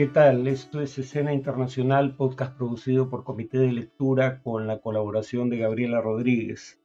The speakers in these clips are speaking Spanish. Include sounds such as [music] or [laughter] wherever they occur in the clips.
¿Qué tal? Esto es Escena Internacional, podcast producido por Comité de Lectura con la colaboración de Gabriela Rodríguez.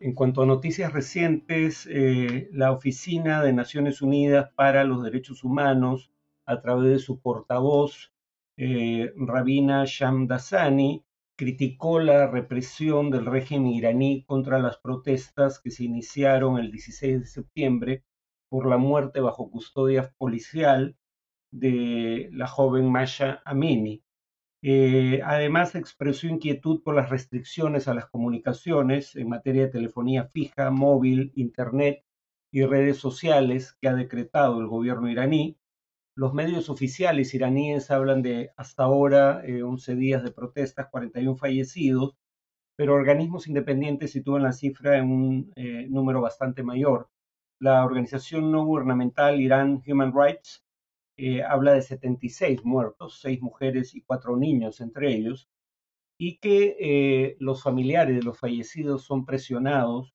En cuanto a noticias recientes, eh, la Oficina de Naciones Unidas para los Derechos Humanos, a través de su portavoz, eh, Rabina Shamdasani, criticó la represión del régimen iraní contra las protestas que se iniciaron el 16 de septiembre por la muerte bajo custodia policial de la joven Masha Amini. Eh, además, expresó inquietud por las restricciones a las comunicaciones en materia de telefonía fija, móvil, Internet y redes sociales que ha decretado el gobierno iraní. Los medios oficiales iraníes hablan de hasta ahora 11 eh, días de protestas, 41 fallecidos, pero organismos independientes sitúan la cifra en un eh, número bastante mayor. La organización no gubernamental Iran Human Rights eh, habla de 76 muertos, 6 mujeres y 4 niños entre ellos, y que eh, los familiares de los fallecidos son presionados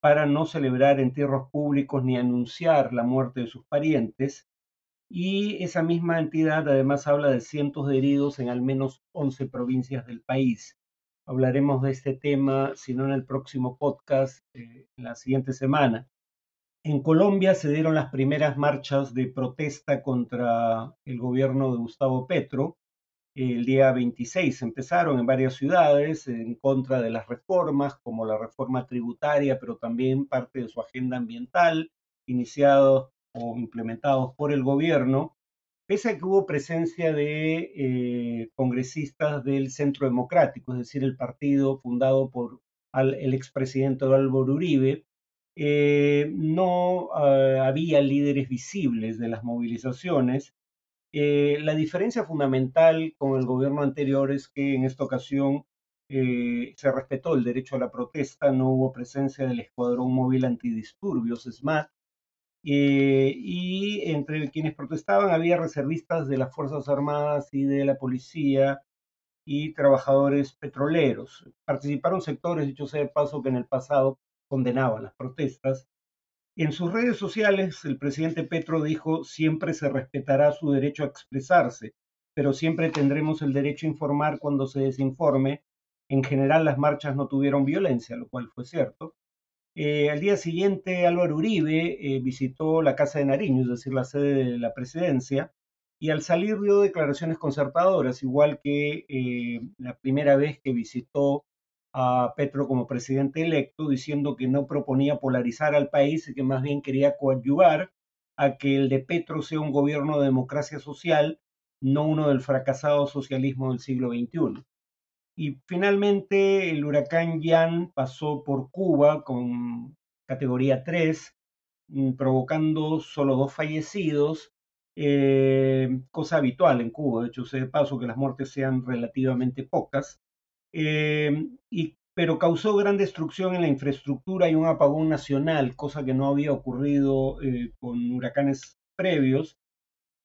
para no celebrar entierros públicos ni anunciar la muerte de sus parientes. Y esa misma entidad además habla de cientos de heridos en al menos 11 provincias del país. Hablaremos de este tema, si no en el próximo podcast, eh, la siguiente semana. En Colombia se dieron las primeras marchas de protesta contra el gobierno de Gustavo Petro. El día 26 empezaron en varias ciudades en contra de las reformas, como la reforma tributaria, pero también parte de su agenda ambiental, iniciados o implementados por el gobierno, pese a que hubo presencia de eh, congresistas del Centro Democrático, es decir, el partido fundado por el expresidente Álvaro Uribe, eh, no ah, había líderes visibles de las movilizaciones. Eh, la diferencia fundamental con el gobierno anterior es que en esta ocasión eh, se respetó el derecho a la protesta, no hubo presencia del Escuadrón Móvil Antidisturbios, SMAT, y entre quienes protestaban había reservistas de las Fuerzas Armadas y de la policía y trabajadores petroleros. Participaron sectores, dicho sea de paso, que en el pasado condenaba las protestas. En sus redes sociales, el presidente Petro dijo, siempre se respetará su derecho a expresarse, pero siempre tendremos el derecho a informar cuando se desinforme. En general, las marchas no tuvieron violencia, lo cual fue cierto. Eh, al día siguiente, Álvaro Uribe eh, visitó la Casa de Nariño, es decir, la sede de la presidencia, y al salir dio declaraciones concertadoras, igual que eh, la primera vez que visitó a Petro como presidente electo, diciendo que no proponía polarizar al país y que más bien quería coadyuvar a que el de Petro sea un gobierno de democracia social, no uno del fracasado socialismo del siglo XXI. Y finalmente el huracán Yan pasó por Cuba con categoría 3, mm, provocando solo dos fallecidos, eh, cosa habitual en Cuba, de hecho se de paso que las muertes sean relativamente pocas. Eh, y, pero causó gran destrucción en la infraestructura y un apagón nacional, cosa que no había ocurrido eh, con huracanes previos.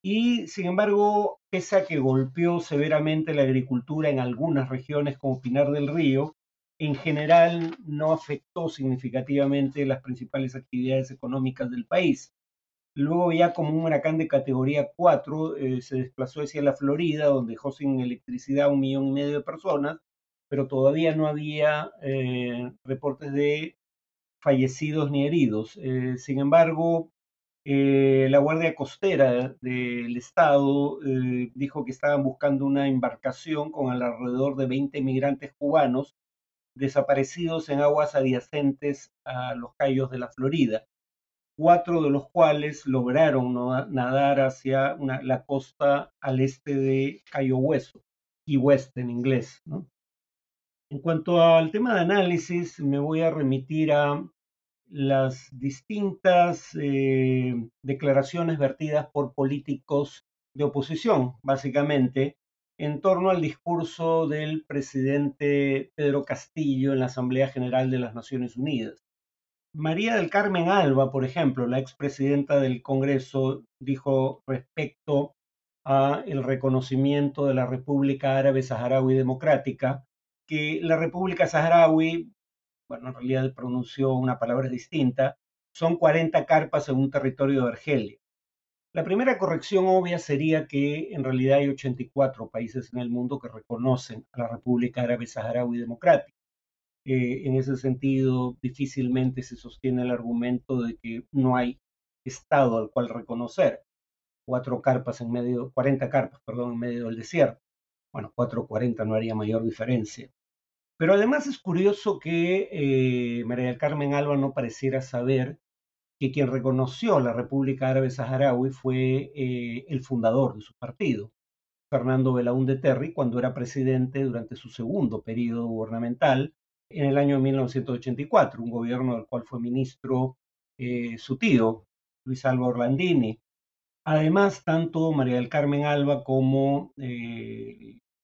Y sin embargo, pese a que golpeó severamente la agricultura en algunas regiones como Pinar del Río, en general no afectó significativamente las principales actividades económicas del país. Luego ya como un huracán de categoría 4 eh, se desplazó hacia la Florida, donde dejó sin electricidad a un millón y medio de personas, pero todavía no había eh, reportes de fallecidos ni heridos. Eh, sin embargo, eh, la Guardia Costera del Estado dijo que estaban buscando una embarcación con alrededor de 20 migrantes cubanos desaparecidos en aguas adyacentes a los cayos de la Florida, cuatro de los cuales lograron nadar hacia la costa al este de Cayo Hueso, y West en inglés. ¿no? En cuanto al tema de análisis, me voy a remitir a las distintas eh, declaraciones vertidas por políticos de oposición, básicamente, en torno al discurso del presidente Pedro Castillo en la Asamblea General de las Naciones Unidas. María del Carmen Alba, por ejemplo, la expresidenta del Congreso, dijo respecto a el reconocimiento de la República Árabe Saharaui Democrática que la República Saharaui, bueno, en realidad pronunció una palabra distinta, son 40 carpas en un territorio de Argelia. La primera corrección obvia sería que en realidad hay 84 países en el mundo que reconocen a la República Árabe Saharaui Democrática. Eh, en ese sentido, difícilmente se sostiene el argumento de que no hay Estado al cual reconocer. Cuatro carpas en medio, 40 carpas, perdón, en medio del desierto. Bueno, 440 no haría mayor diferencia. Pero además es curioso que eh, María del Carmen Alba no pareciera saber que quien reconoció la República Árabe Saharaui fue eh, el fundador de su partido, Fernando Belaúnde Terry, cuando era presidente durante su segundo periodo gubernamental en el año 1984, un gobierno del cual fue ministro eh, su tío, Luis Alba Orlandini. Además, tanto María del Carmen Alba como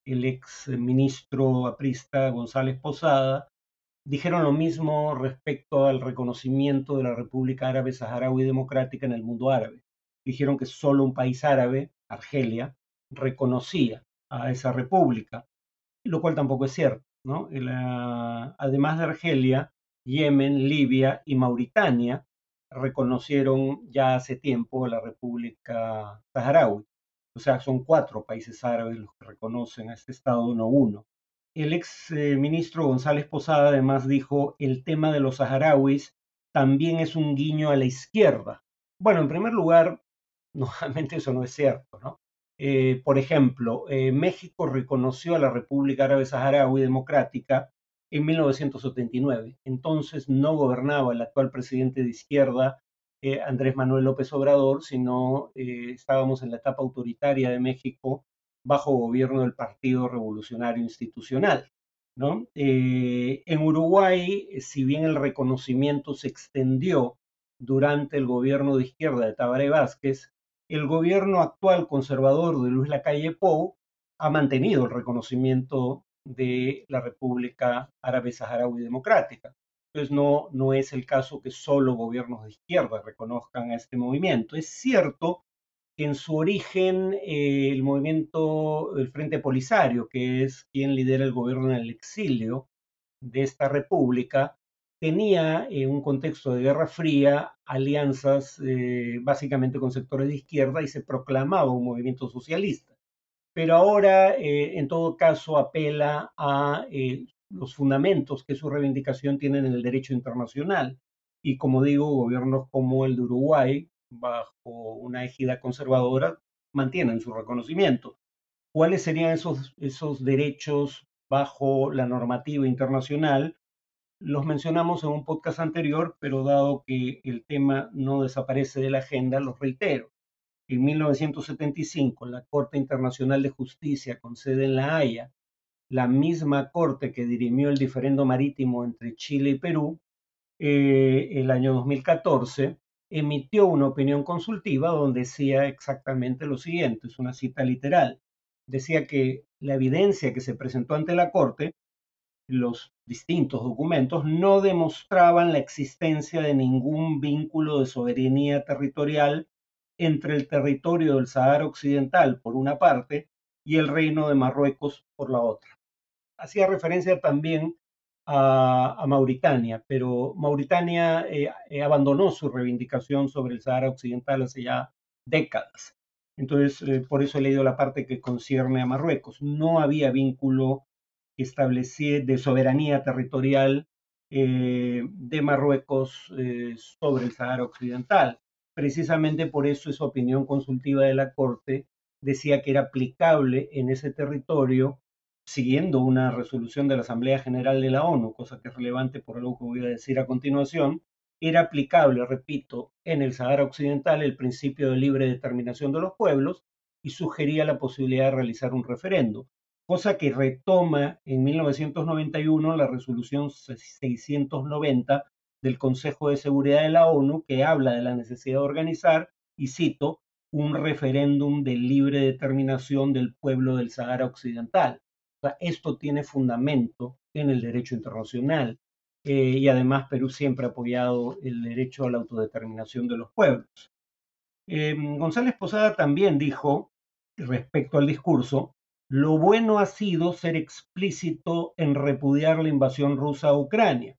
el ex ministro aprista González Posada dijeron lo mismo respecto al reconocimiento de la República Árabe Saharaui Democrática en el mundo árabe. Dijeron que solo un país árabe, Argelia, reconocía a esa república, lo cual tampoco es cierto. ¿no? además de Argelia, Yemen, Libia y Mauritania reconocieron ya hace tiempo la República Saharaui. O sea, son cuatro países árabes los que reconocen a este Estado, no uno. El ex eh, ministro González Posada además dijo, el tema de los saharauis también es un guiño a la izquierda. Bueno, en primer lugar, [laughs] normalmente eso no es cierto, ¿no? Eh, por ejemplo, eh, México reconoció a la República Árabe Saharaui Democrática en 1979. Entonces no gobernaba el actual presidente de izquierda, Andrés Manuel López Obrador, sino estábamos en la etapa autoritaria de México bajo gobierno del Partido Revolucionario Institucional. Eh, en Uruguay, si bien el reconocimiento se extendió durante el gobierno de izquierda de Tabaré Vázquez, el gobierno actual conservador de Luis Lacalle Pou ha mantenido el reconocimiento de la República Árabe Saharaui Democrática. Entonces no, no es el caso que solo gobiernos de izquierda reconozcan a este movimiento. Es cierto en su origen eh, el movimiento del Frente Polisario, que es quien lidera el gobierno en el exilio de esta república, tenía en un contexto de Guerra Fría alianzas eh, básicamente con sectores de izquierda y se proclamaba un movimiento socialista. Pero ahora, eh, en todo caso, apela a los fundamentos que su reivindicación tiene en el derecho internacional. Y como digo, gobiernos como el de Uruguay, bajo una égida conservadora mantienen su reconocimiento. ¿Cuáles serían esos, esos derechos bajo la normativa internacional? Los mencionamos en un podcast anterior, pero dado que el tema no desaparece de la agenda, los reitero. En 1975, la Corte Internacional de Justicia con sede en La Haya, la misma corte que dirimió el diferendo marítimo entre Chile y Perú, eh, el año 2014, emitió una opinión consultiva donde decía exactamente lo siguiente, es una cita literal. Decía que la evidencia que se presentó ante la Corte, los distintos documentos, no demostraban la existencia de ningún vínculo de soberanía territorial entre el territorio del Sahara Occidental, por una parte, y el Reino de Marruecos, por la otra. Hacía referencia también a, Mauritania, pero Mauritania eh, eh, abandonó su reivindicación sobre el Sahara Occidental hace ya décadas. Entonces, eh, por eso he leído la parte que concierne a Marruecos. No había vínculo que estableciera de soberanía territorial de Marruecos sobre el Sahara Occidental. Precisamente por eso esa opinión consultiva de la Corte decía que era aplicable en ese territorio siguiendo una resolución de la Asamblea General de la ONU, cosa que es relevante por algo que voy a decir a continuación, era aplicable, repito, en el Sahara Occidental el principio de libre determinación de los pueblos y sugería la posibilidad de realizar un referendo, cosa que retoma en 1991 la resolución 690 del Consejo de Seguridad de la ONU, que habla de la necesidad de organizar, y cito, un referéndum de libre determinación del pueblo del Sahara Occidental esto tiene fundamento en el derecho internacional eh, y además Perú siempre ha apoyado el derecho a la autodeterminación de los pueblos. Eh, González Posada también dijo, respecto al discurso, lo bueno ha sido ser explícito en repudiar la invasión rusa a Ucrania.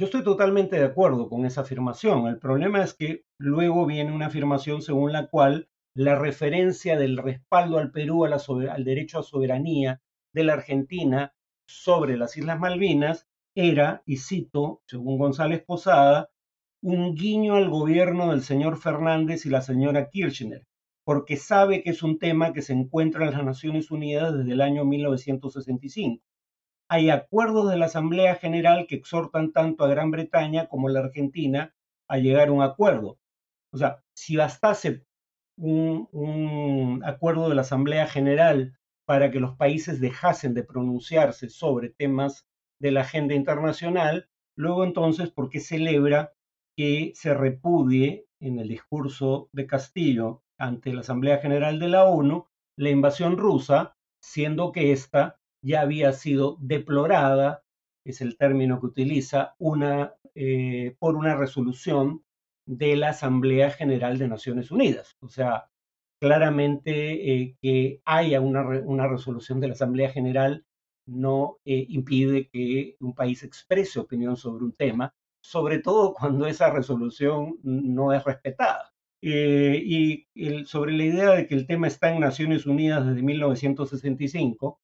Yo estoy totalmente de acuerdo con esa afirmación. El problema es que luego viene una afirmación según la cual la referencia del respaldo al Perú al derecho a soberanía de la Argentina sobre las Islas Malvinas era, y cito, según González Posada, un guiño al gobierno del señor Fernández y la señora Kirchner, porque sabe que es un tema que se encuentra en las Naciones Unidas desde el año 1965. Hay acuerdos de la Asamblea General que exhortan tanto a Gran Bretaña como a la Argentina a llegar a un acuerdo. O sea, si bastase un, un acuerdo de la Asamblea General para que los países dejasen de pronunciarse sobre temas de la agenda internacional, luego entonces, ¿por qué celebra que se repudie en el discurso de Castillo ante la Asamblea General de la ONU la invasión rusa, siendo que ésta ya había sido deplorada, es el término que utiliza, una, eh, por una resolución de la Asamblea General de Naciones Unidas. O sea, claramente eh, que haya una, resolución de la Asamblea General no eh, impide que un país exprese opinión sobre un tema, sobre todo cuando esa resolución no es respetada. Eh, y sobre la idea de que el tema está en Naciones Unidas desde 1965,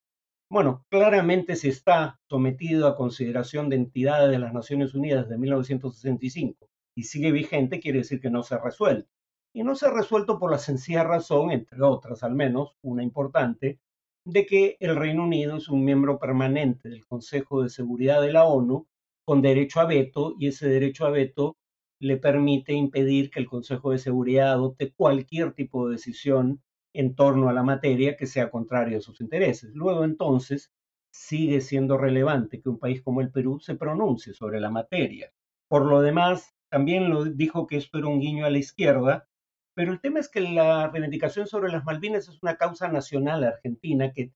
bueno, claramente se está sometido a consideración de entidades de las Naciones Unidas desde 1965 y sigue vigente, quiere decir que no se ha resuelto. Y no se ha resuelto por la sencilla razón, entre otras al menos, una importante, de que el Reino Unido es un miembro permanente del Consejo de Seguridad de la ONU con derecho a veto y ese derecho a veto le permite impedir que el Consejo de Seguridad adopte cualquier tipo de decisión en torno a la materia que sea contraria a sus intereses. Luego entonces sigue siendo relevante que un país como el Perú se pronuncie sobre la materia. Por lo demás, también lo dijo que esto era un guiño a la izquierda, pero el tema es que la reivindicación sobre las Malvinas es una causa nacional argentina que,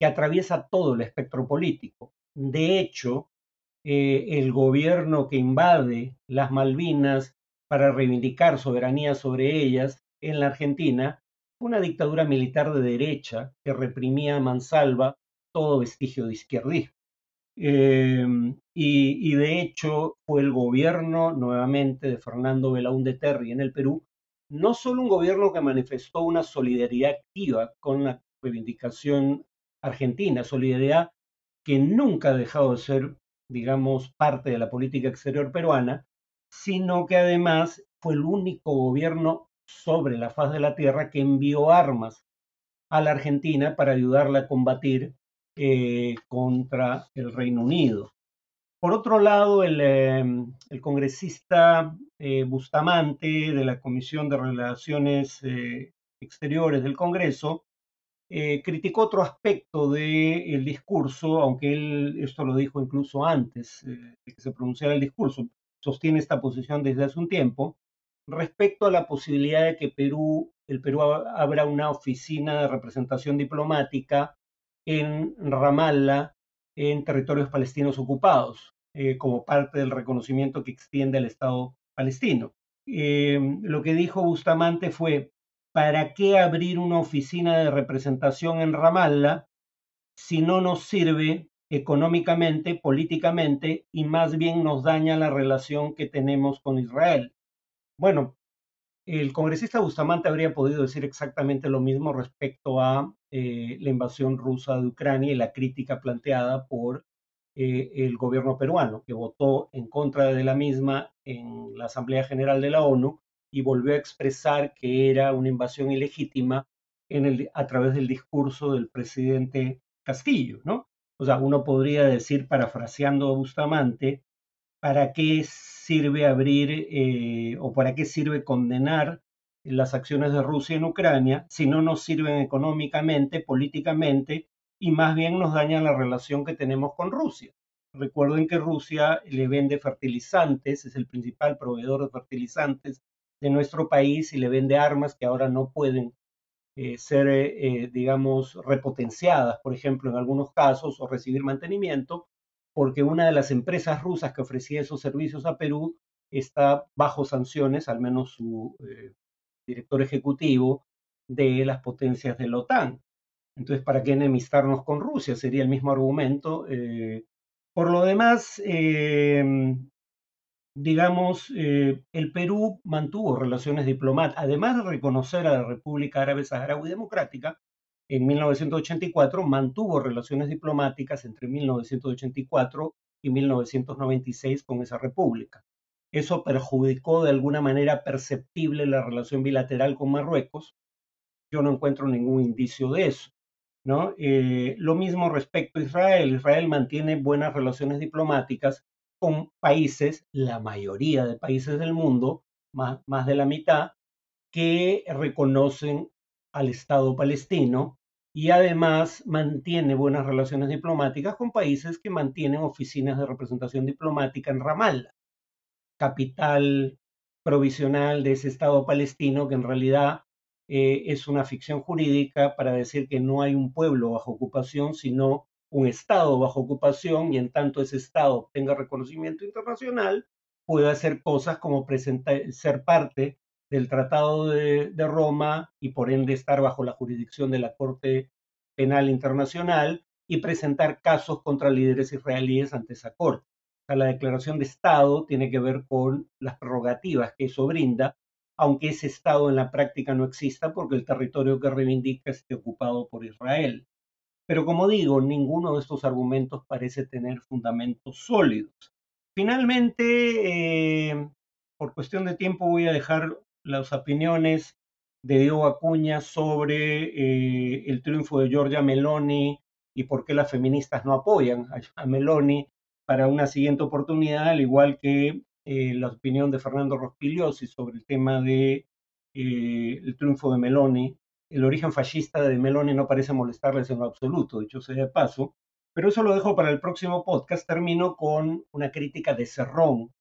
atraviesa todo el espectro político. De hecho, eh, el gobierno que invade las Malvinas para reivindicar soberanía sobre ellas en la Argentina, una dictadura militar de derecha que reprimía a mansalva todo vestigio de izquierdismo. Em, y, de hecho fue el gobierno nuevamente de Fernando Belaúnde Terry en el Perú, no solo un gobierno que manifestó una solidaridad activa con la reivindicación argentina, solidaridad que nunca ha dejado de ser digamos, parte de la política exterior peruana, sino que además fue el único gobierno sobre la faz de la tierra que envió armas a la Argentina para ayudarla a combatir eh, contra el Reino Unido. Por otro lado, el, em, congresista eh, Bustamante de la Comisión de Relaciones eh, Exteriores del Congreso eh, criticó otro aspecto del discurso, aunque él esto lo dijo incluso antes de que se pronunciara el discurso, sostiene esta posición desde hace un tiempo, respecto a la posibilidad de que Perú, el Perú abra una oficina de representación diplomática en Ramallah, en territorios palestinos ocupados, eh, como parte del reconocimiento que extiende el Estado palestino. lo que dijo Bustamante fue, ¿para qué abrir una oficina de representación en Ramallah si no nos sirve económicamente, políticamente y más bien nos daña la relación que tenemos con Israel? Bueno, el congresista Bustamante habría podido decir exactamente lo mismo respecto a eh, la invasión rusa de Ucrania y la crítica planteada por eh, el gobierno peruano, que votó en contra de la misma en la Asamblea General de la ONU y volvió a expresar que era una invasión ilegítima en el, a través del discurso del presidente Castillo, ¿no? O sea, uno podría decir, parafraseando a Bustamante, ¿para qué sirve abrir eh, o para qué sirve condenar las acciones de Rusia en Ucrania si no nos sirven económicamente, políticamente y más bien nos dañan la relación que tenemos con Rusia? Recuerden que Rusia le vende fertilizantes, es el principal proveedor de fertilizantes de nuestro país y le vende armas que ahora no pueden eh, ser, eh, eh, digamos, repotenciadas, por ejemplo, en algunos casos, o recibir mantenimiento, porque una de las empresas rusas que ofrecía esos servicios a Perú está bajo sanciones, al menos su director ejecutivo, de las potencias de la OTAN. Entonces, ¿para qué enemistarnos con Rusia? Sería el mismo argumento. por lo demás, digamos, eh, el Perú mantuvo relaciones diplomáticas, además de reconocer a la República Árabe Saharaui Democrática, en 1984 mantuvo relaciones diplomáticas entre 1984 y 1996 con esa república. Eso perjudicó de alguna manera perceptible la relación bilateral con Marruecos. Yo no encuentro ningún indicio de eso. Eh, lo mismo respecto a Israel. Israel mantiene buenas relaciones diplomáticas con países, la mayoría de países del mundo, más, más de la mitad, que reconocen al Estado palestino y además mantiene buenas relaciones diplomáticas con países que mantienen oficinas de representación diplomática en Ramallah, capital provisional de ese Estado palestino que en realidad eh, es una ficción jurídica para decir que no hay un pueblo bajo ocupación, sino un Estado bajo ocupación y en tanto ese Estado tenga reconocimiento internacional, puede hacer cosas como ser parte del Tratado de, Roma y por ende estar bajo la jurisdicción de la Corte Penal Internacional y presentar casos contra líderes israelíes ante esa Corte. la declaración de Estado tiene que ver con las prerrogativas que eso brinda aunque ese Estado en la práctica no exista porque el territorio que reivindica esté ocupado por Israel. Pero como digo, ninguno de estos argumentos parece tener fundamentos sólidos. Finalmente, eh, por cuestión de tiempo, voy a dejar las opiniones de Diego Acuña sobre eh, el triunfo de Giorgia Meloni y por qué las feministas no apoyan a Meloni para una siguiente oportunidad, al igual que eh, la opinión de Fernando Rospigliosi sobre el tema de eh, el triunfo de Meloni. El origen fascista de Meloni no parece molestarles en lo absoluto, dicho sea de paso, pero eso lo dejo para el próximo podcast. Termino con una crítica de Cerrón,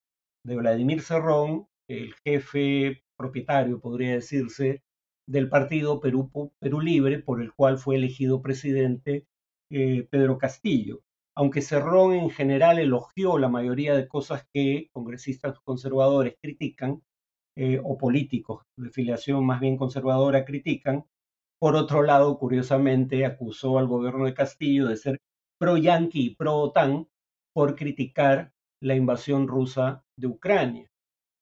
de Vladimir Cerrón, el jefe propietario, podría decirse, del partido Perú, Perú Libre, por el cual fue elegido presidente eh, Pedro Castillo aunque Cerrón en general elogió la mayoría de cosas que congresistas conservadores critican, eh, o políticos de filiación más bien conservadora critican, por otro lado, curiosamente, acusó al gobierno de Castillo de ser pro-yanqui y pro-OTAN por criticar la invasión rusa de Ucrania.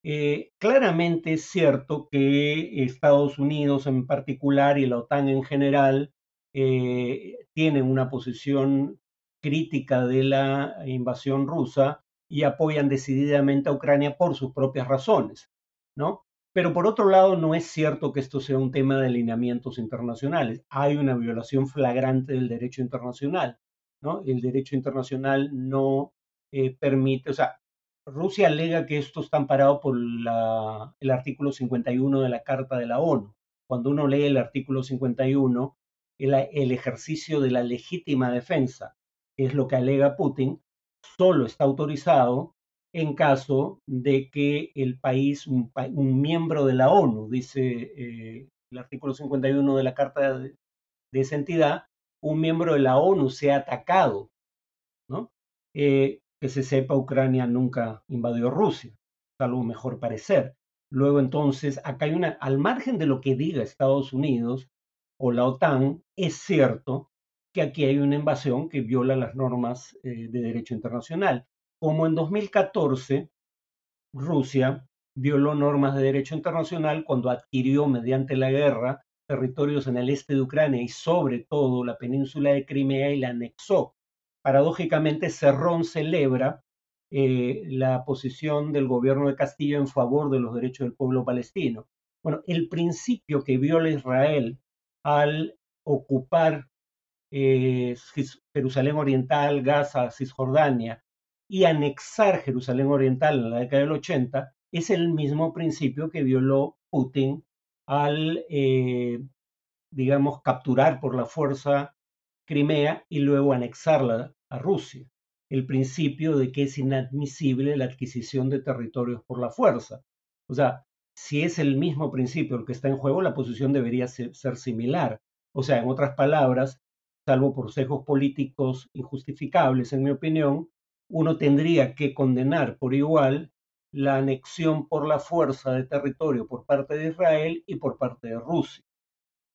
Eh, claramente es cierto que Estados Unidos en particular y la OTAN en general eh, tienen una posición crítica de la invasión rusa y apoyan decididamente a Ucrania por sus propias razones, ¿no? Pero por otro lado, no es cierto que esto sea un tema de alineamientos internacionales. Hay una violación flagrante del derecho internacional, ¿no? El derecho internacional no eh, permite, o sea, Rusia alega que esto está amparado por el artículo 51 de la Carta de la ONU. Cuando uno lee el artículo 51, el ejercicio de la legítima defensa es lo que alega Putin, solo está autorizado en caso de que el país, un, miembro de la ONU, dice eh, el artículo 51 de la Carta de, esa entidad, un miembro de la ONU sea atacado, ¿no? Eh, que se sepa, Ucrania nunca invadió Rusia, salvo mejor parecer. Luego entonces, acá hay una, al margen de lo que diga Estados Unidos o la OTAN, es cierto que aquí hay una invasión que viola las normas eh, de derecho internacional. Como en 2014, Rusia violó normas de derecho internacional cuando adquirió mediante la guerra territorios en el este de Ucrania y sobre todo la península de Crimea y la anexó. Paradójicamente, Cerrón celebra eh, la posición del gobierno de Castillo en favor de los derechos del pueblo palestino. Bueno, el principio que viola Israel al ocupar eh, Jerusalén Oriental, Gaza, Cisjordania y anexar Jerusalén Oriental en la década del 80 es el mismo principio que violó Putin al, eh, digamos, capturar por la fuerza Crimea y luego anexarla a Rusia. El principio de que es inadmisible la adquisición de territorios por la fuerza. O sea, si es el mismo principio el que está en juego, la posición debería ser, ser similar. O sea, en otras palabras, salvo por sesgos políticos injustificables, en mi opinión, uno tendría que condenar por igual la anexión por la fuerza de territorio por parte de Israel y por parte de Rusia.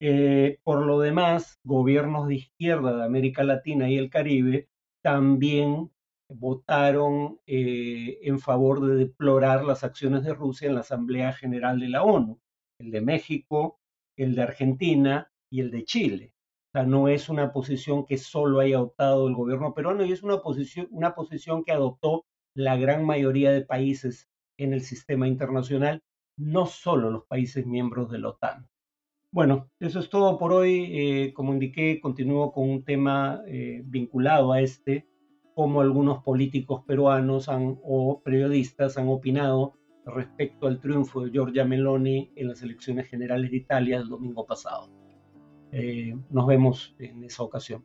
Eh, por lo demás, gobiernos de izquierda de América Latina y el Caribe también votaron eh, en favor de deplorar las acciones de Rusia en la Asamblea General de la ONU, el de México, el de Argentina y el de Chile. O sea, no es una posición que solo haya adoptado el gobierno peruano y es una posición, una posición que adoptó la gran mayoría de países en el sistema internacional, no solo los países miembros de la OTAN. Bueno, eso es todo por hoy. Eh, como indiqué, continúo con un tema eh, vinculado a este, como algunos políticos peruanos o periodistas han opinado respecto al triunfo de Giorgia Meloni en las elecciones generales de Italia el domingo pasado. Eh, nos vemos en esa ocasión.